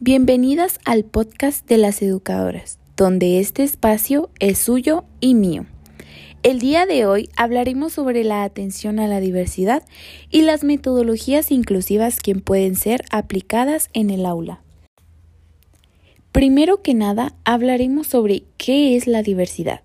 Bienvenidas al podcast de las educadoras, donde este espacio es suyo y mío. El día de hoy hablaremos sobre la atención a la diversidad y las metodologías inclusivas que pueden ser aplicadas en el aula. Primero que nada, hablaremos sobre qué es la diversidad.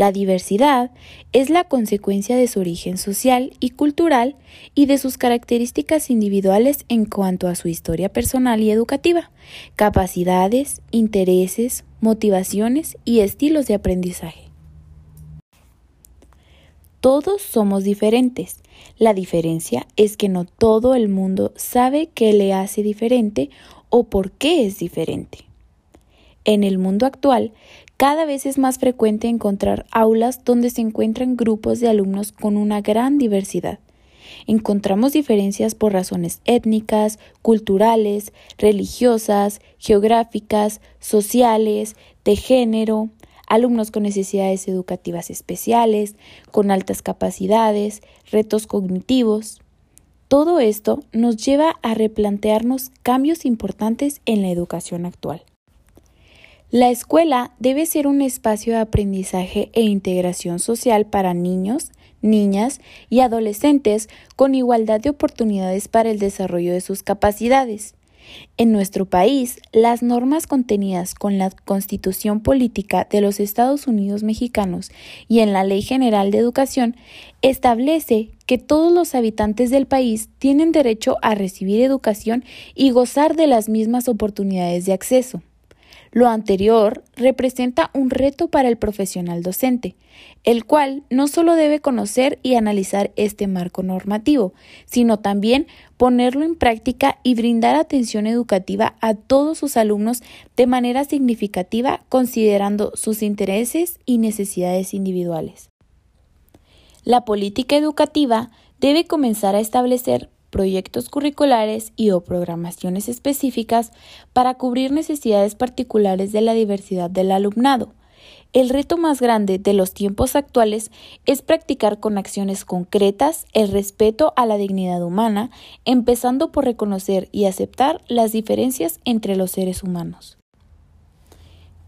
La diversidad es la consecuencia de su origen social y cultural y de sus características individuales en cuanto a su historia personal y educativa, capacidades, intereses, motivaciones y estilos de aprendizaje. Todos somos diferentes. La diferencia es que no todo el mundo sabe qué le hace diferente o por qué es diferente. En el mundo actual, cada vez es más frecuente encontrar aulas donde se encuentran grupos de alumnos con una gran diversidad. Encontramos diferencias por razones étnicas, culturales, religiosas, geográficas, sociales, de género, alumnos con necesidades educativas especiales, con altas capacidades, retos cognitivos. Todo esto nos lleva a replantearnos cambios importantes en la educación actual. La escuela debe ser un espacio de aprendizaje e integración social para niños, niñas y adolescentes con igualdad de oportunidades para el desarrollo de sus capacidades. En nuestro país, las normas contenidas con la Constitución Política de los Estados Unidos Mexicanos y en la Ley General de Educación establece que todos los habitantes del país tienen derecho a recibir educación y gozar de las mismas oportunidades de acceso. Lo anterior representa un reto para el profesional docente, el cual no solo debe conocer y analizar este marco normativo, sino también ponerlo en práctica y brindar atención educativa a todos sus alumnos de manera significativa considerando sus intereses y necesidades individuales. La política educativa debe comenzar a establecer proyectos curriculares y o programaciones específicas para cubrir necesidades particulares de la diversidad del alumnado. El reto más grande de los tiempos actuales es practicar con acciones concretas el respeto a la dignidad humana, empezando por reconocer y aceptar las diferencias entre los seres humanos.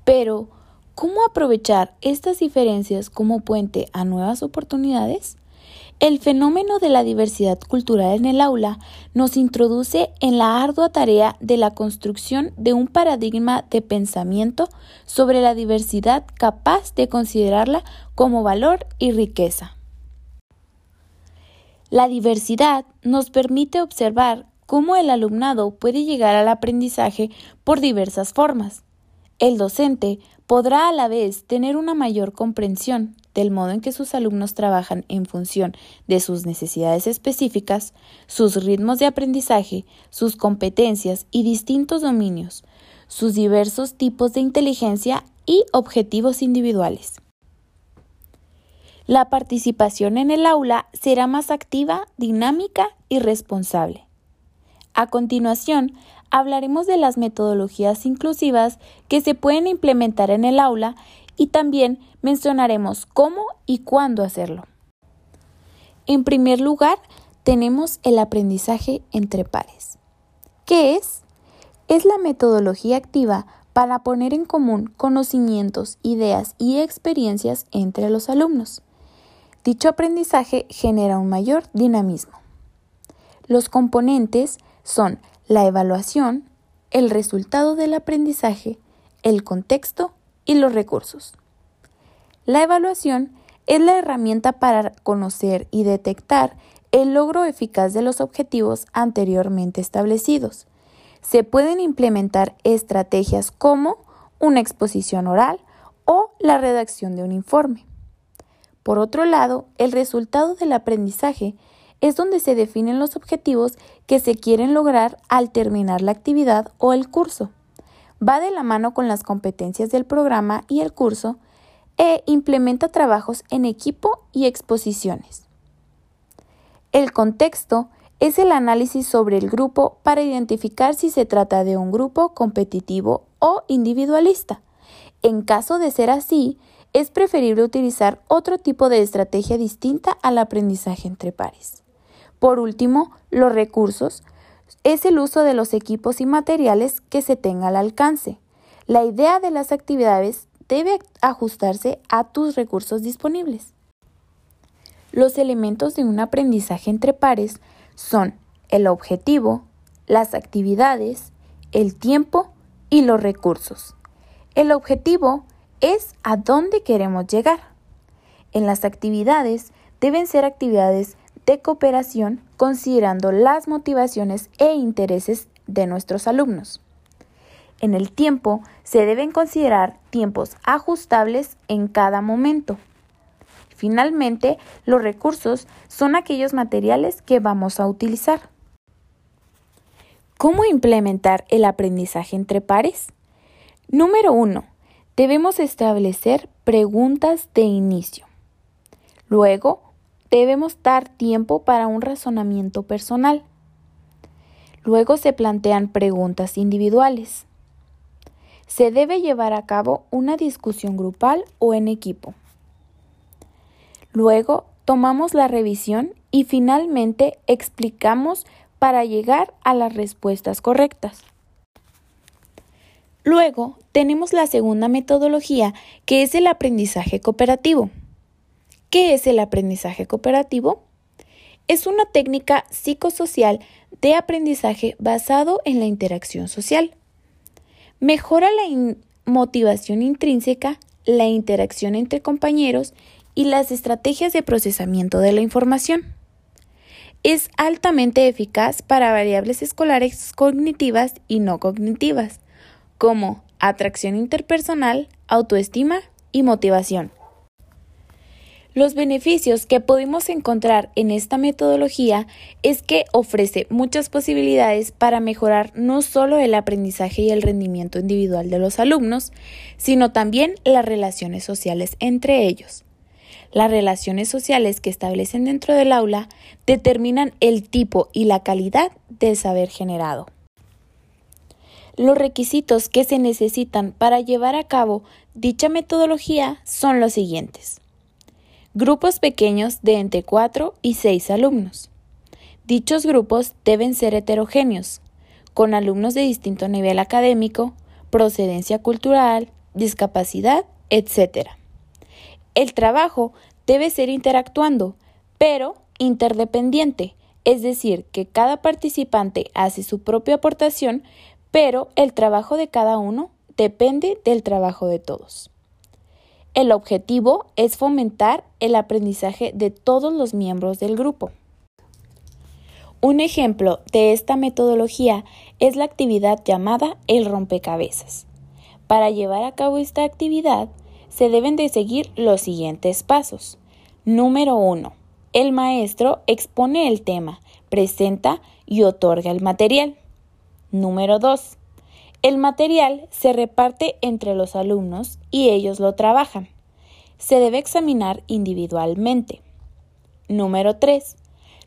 Pero, ¿cómo aprovechar estas diferencias como puente a nuevas oportunidades? El fenómeno de la diversidad cultural en el aula nos introduce en la ardua tarea de la construcción de un paradigma de pensamiento sobre la diversidad capaz de considerarla como valor y riqueza. La diversidad nos permite observar cómo el alumnado puede llegar al aprendizaje por diversas formas. El docente podrá a la vez tener una mayor comprensión del modo en que sus alumnos trabajan en función de sus necesidades específicas, sus ritmos de aprendizaje, sus competencias y distintos dominios, sus diversos tipos de inteligencia y objetivos individuales. La participación en el aula será más activa, dinámica y responsable. A continuación, hablaremos de las metodologías inclusivas que se pueden implementar en el aula y también mencionaremos cómo y cuándo hacerlo. En primer lugar, tenemos el aprendizaje entre pares. ¿Qué es? Es la metodología activa para poner en común conocimientos, ideas y experiencias entre los alumnos. Dicho aprendizaje genera un mayor dinamismo. Los componentes son la evaluación, el resultado del aprendizaje, el contexto y los recursos. La evaluación es la herramienta para conocer y detectar el logro eficaz de los objetivos anteriormente establecidos. Se pueden implementar estrategias como una exposición oral o la redacción de un informe. Por otro lado, el resultado del aprendizaje es donde se definen los objetivos que se quieren lograr al terminar la actividad o el curso va de la mano con las competencias del programa y el curso e implementa trabajos en equipo y exposiciones. El contexto es el análisis sobre el grupo para identificar si se trata de un grupo competitivo o individualista. En caso de ser así, es preferible utilizar otro tipo de estrategia distinta al aprendizaje entre pares. Por último, los recursos es el uso de los equipos y materiales que se tenga al alcance. La idea de las actividades debe ajustarse a tus recursos disponibles. Los elementos de un aprendizaje entre pares son el objetivo, las actividades, el tiempo y los recursos. El objetivo es a dónde queremos llegar. En las actividades deben ser actividades de cooperación considerando las motivaciones e intereses de nuestros alumnos. En el tiempo se deben considerar tiempos ajustables en cada momento. Finalmente, los recursos son aquellos materiales que vamos a utilizar. ¿Cómo implementar el aprendizaje entre pares? Número 1. Debemos establecer preguntas de inicio. Luego, debemos dar tiempo para un razonamiento personal. Luego se plantean preguntas individuales. Se debe llevar a cabo una discusión grupal o en equipo. Luego tomamos la revisión y finalmente explicamos para llegar a las respuestas correctas. Luego tenemos la segunda metodología que es el aprendizaje cooperativo. ¿Qué es el aprendizaje cooperativo? Es una técnica psicosocial de aprendizaje basado en la interacción social. Mejora la motivación intrínseca, la interacción entre compañeros y las estrategias de procesamiento de la información. Es altamente eficaz para variables escolares cognitivas y no cognitivas, como atracción interpersonal, autoestima y motivación. Los beneficios que pudimos encontrar en esta metodología es que ofrece muchas posibilidades para mejorar no solo el aprendizaje y el rendimiento individual de los alumnos, sino también las relaciones sociales entre ellos. Las relaciones sociales que establecen dentro del aula determinan el tipo y la calidad del saber generado. Los requisitos que se necesitan para llevar a cabo dicha metodología son los siguientes. Grupos pequeños de entre 4 y 6 alumnos. Dichos grupos deben ser heterogéneos, con alumnos de distinto nivel académico, procedencia cultural, discapacidad, etc. El trabajo debe ser interactuando, pero interdependiente, es decir, que cada participante hace su propia aportación, pero el trabajo de cada uno depende del trabajo de todos. El objetivo es fomentar el aprendizaje de todos los miembros del grupo. Un ejemplo de esta metodología es la actividad llamada el rompecabezas. Para llevar a cabo esta actividad se deben de seguir los siguientes pasos. Número 1. El maestro expone el tema, presenta y otorga el material. Número 2. El material se reparte entre los alumnos y ellos lo trabajan. Se debe examinar individualmente. Número 3.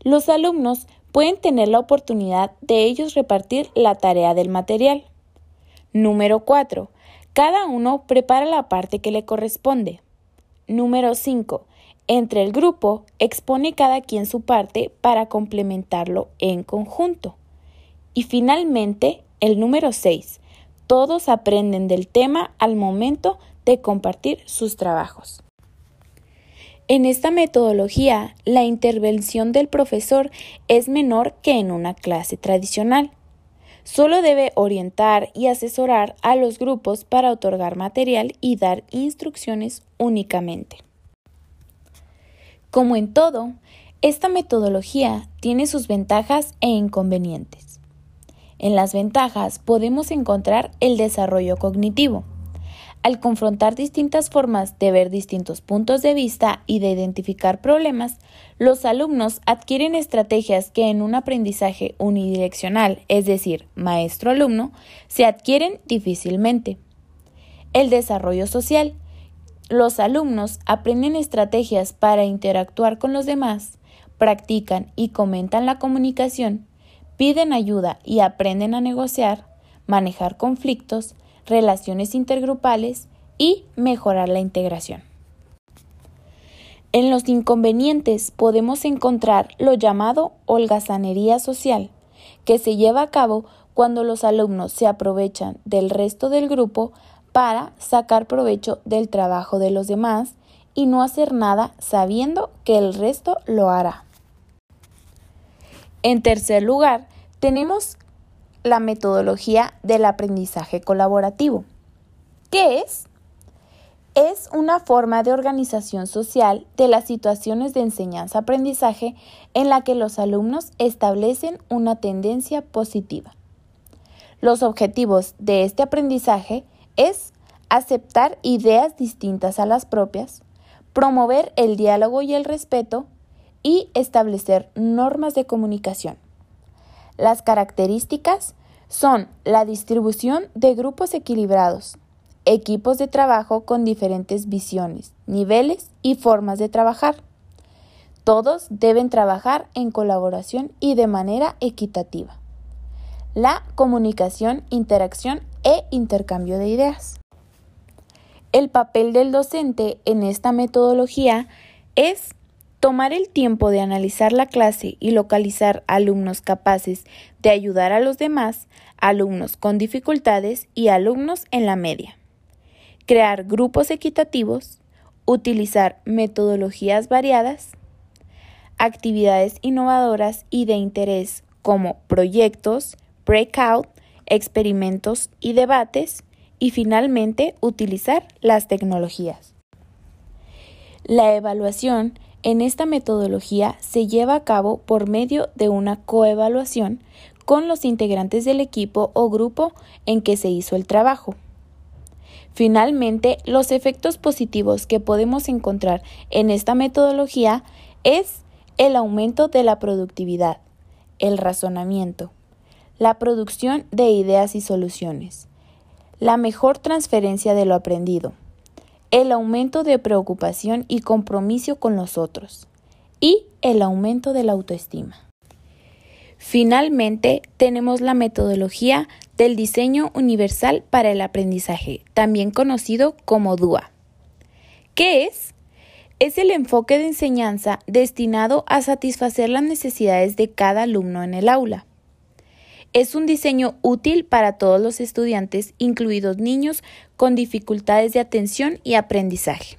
Los alumnos pueden tener la oportunidad de ellos repartir la tarea del material. Número 4. Cada uno prepara la parte que le corresponde. Número 5. Entre el grupo expone cada quien su parte para complementarlo en conjunto. Y finalmente, el número 6. Todos aprenden del tema al momento de compartir sus trabajos. En esta metodología, la intervención del profesor es menor que en una clase tradicional. Solo debe orientar y asesorar a los grupos para otorgar material y dar instrucciones únicamente. Como en todo, esta metodología tiene sus ventajas e inconvenientes. En las ventajas podemos encontrar el desarrollo cognitivo. Al confrontar distintas formas de ver distintos puntos de vista y de identificar problemas, los alumnos adquieren estrategias que en un aprendizaje unidireccional, es decir, maestro-alumno, se adquieren difícilmente. El desarrollo social. Los alumnos aprenden estrategias para interactuar con los demás, practican y comentan la comunicación piden ayuda y aprenden a negociar, manejar conflictos, relaciones intergrupales y mejorar la integración. En los inconvenientes podemos encontrar lo llamado holgazanería social, que se lleva a cabo cuando los alumnos se aprovechan del resto del grupo para sacar provecho del trabajo de los demás y no hacer nada sabiendo que el resto lo hará. En tercer lugar, tenemos la metodología del aprendizaje colaborativo. ¿Qué es? Es una forma de organización social de las situaciones de enseñanza-aprendizaje en la que los alumnos establecen una tendencia positiva. Los objetivos de este aprendizaje es aceptar ideas distintas a las propias, promover el diálogo y el respeto y establecer normas de comunicación. Las características son la distribución de grupos equilibrados, equipos de trabajo con diferentes visiones, niveles y formas de trabajar. Todos deben trabajar en colaboración y de manera equitativa. La comunicación, interacción e intercambio de ideas. El papel del docente en esta metodología es tomar el tiempo de analizar la clase y localizar alumnos capaces de ayudar a los demás, alumnos con dificultades y alumnos en la media. Crear grupos equitativos, utilizar metodologías variadas, actividades innovadoras y de interés como proyectos, breakout, experimentos y debates, y finalmente utilizar las tecnologías. La evaluación en esta metodología se lleva a cabo por medio de una coevaluación con los integrantes del equipo o grupo en que se hizo el trabajo. Finalmente, los efectos positivos que podemos encontrar en esta metodología es el aumento de la productividad, el razonamiento, la producción de ideas y soluciones, la mejor transferencia de lo aprendido, el aumento de preocupación y compromiso con los otros y el aumento de la autoestima. Finalmente, tenemos la metodología del diseño universal para el aprendizaje, también conocido como DUA. ¿Qué es? Es el enfoque de enseñanza destinado a satisfacer las necesidades de cada alumno en el aula. Es un diseño útil para todos los estudiantes, incluidos niños con dificultades de atención y aprendizaje.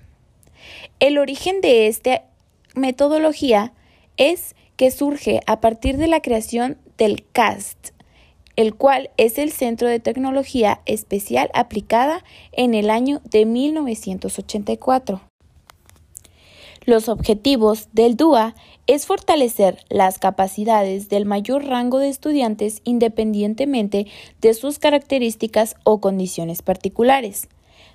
El origen de esta metodología es que surge a partir de la creación del CAST, el cual es el Centro de Tecnología Especial aplicada en el año de 1984. Los objetivos del DUA es fortalecer las capacidades del mayor rango de estudiantes independientemente de sus características o condiciones particulares.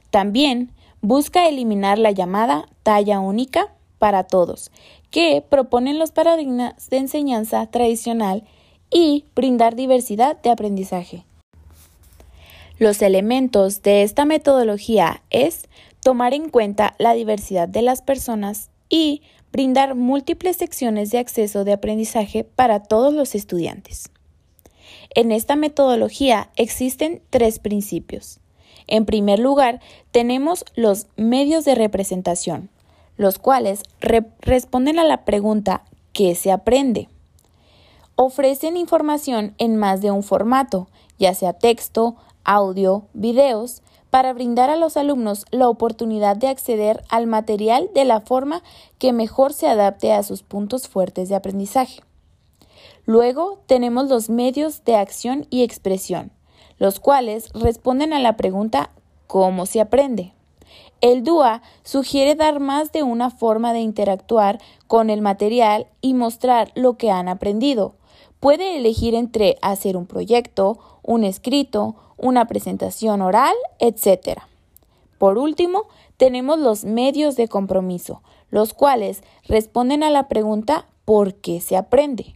También busca eliminar la llamada talla única para todos, que proponen los paradigmas de enseñanza tradicional y brindar diversidad de aprendizaje. Los elementos de esta metodología es tomar en cuenta la diversidad de las personas y brindar múltiples secciones de acceso de aprendizaje para todos los estudiantes. En esta metodología existen tres principios. En primer lugar, tenemos los medios de representación, los cuales responden a la pregunta ¿qué se aprende? Ofrecen información en más de un formato, ya sea texto, audio, videos, para brindar a los alumnos la oportunidad de acceder al material de la forma que mejor se adapte a sus puntos fuertes de aprendizaje. Luego tenemos los medios de acción y expresión, los cuales responden a la pregunta ¿cómo se aprende? El DUA sugiere dar más de una forma de interactuar con el material y mostrar lo que han aprendido. Puede elegir entre hacer un proyecto, un escrito, una presentación oral, etc. Por último, tenemos los medios de compromiso, los cuales responden a la pregunta ¿por qué se aprende?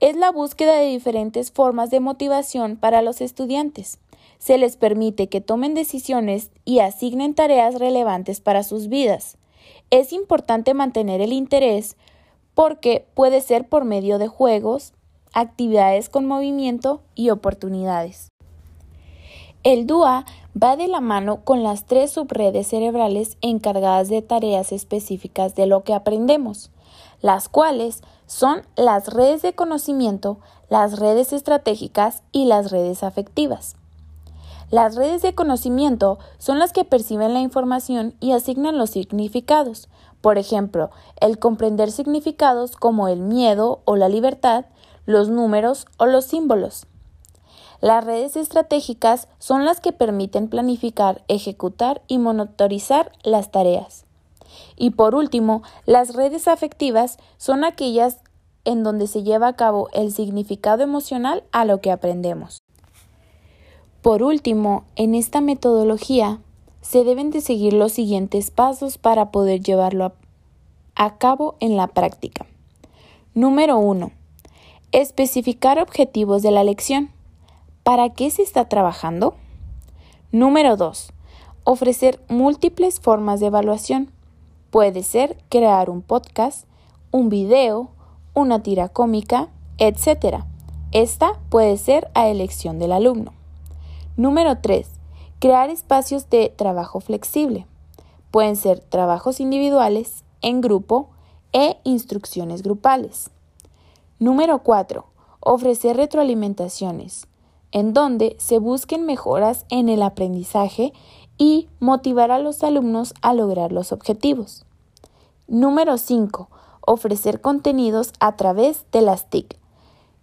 Es la búsqueda de diferentes formas de motivación para los estudiantes. Se les permite que tomen decisiones y asignen tareas relevantes para sus vidas. Es importante mantener el interés porque puede ser por medio de juegos, actividades con movimiento y oportunidades. El DUA va de la mano con las tres subredes cerebrales encargadas de tareas específicas de lo que aprendemos, las cuales son las redes de conocimiento, las redes estratégicas y las redes afectivas. Las redes de conocimiento son las que perciben la información y asignan los significados. Por ejemplo, el comprender significados como el miedo o la libertad, los números o los símbolos. Las redes estratégicas son las que permiten planificar, ejecutar y monitorizar las tareas. Y por último, las redes afectivas son aquellas en donde se lleva a cabo el significado emocional a lo que aprendemos. Por último, en esta metodología se deben de seguir los siguientes pasos para poder llevarlo a, cabo en la práctica. Número 1. Especificar objetivos de la lección. ¿Para qué se está trabajando? Número 2. Ofrecer múltiples formas de evaluación. Puede ser crear un podcast, un video, una tira cómica, etc. Esta puede ser a elección del alumno. Número 3. Crear espacios de trabajo flexible. Pueden ser trabajos individuales, en grupo e instrucciones grupales. Número 4. Ofrecer retroalimentaciones, en donde se busquen mejoras en el aprendizaje y motivar a los alumnos a lograr los objetivos. Número 5 ofrecer contenidos a través de las TIC,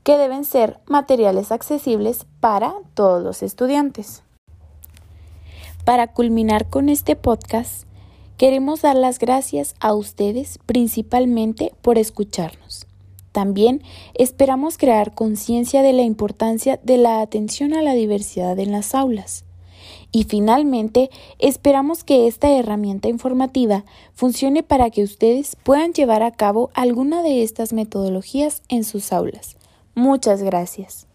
que deben ser materiales accesibles para todos los estudiantes. Para culminar con este podcast, queremos dar las gracias a ustedes principalmente por escucharnos. También esperamos crear conciencia de la importancia de la atención a la diversidad en las aulas y finalmente, esperamos que esta herramienta informativa funcione para que ustedes puedan llevar a cabo alguna de estas metodologías en sus aulas. Muchas gracias.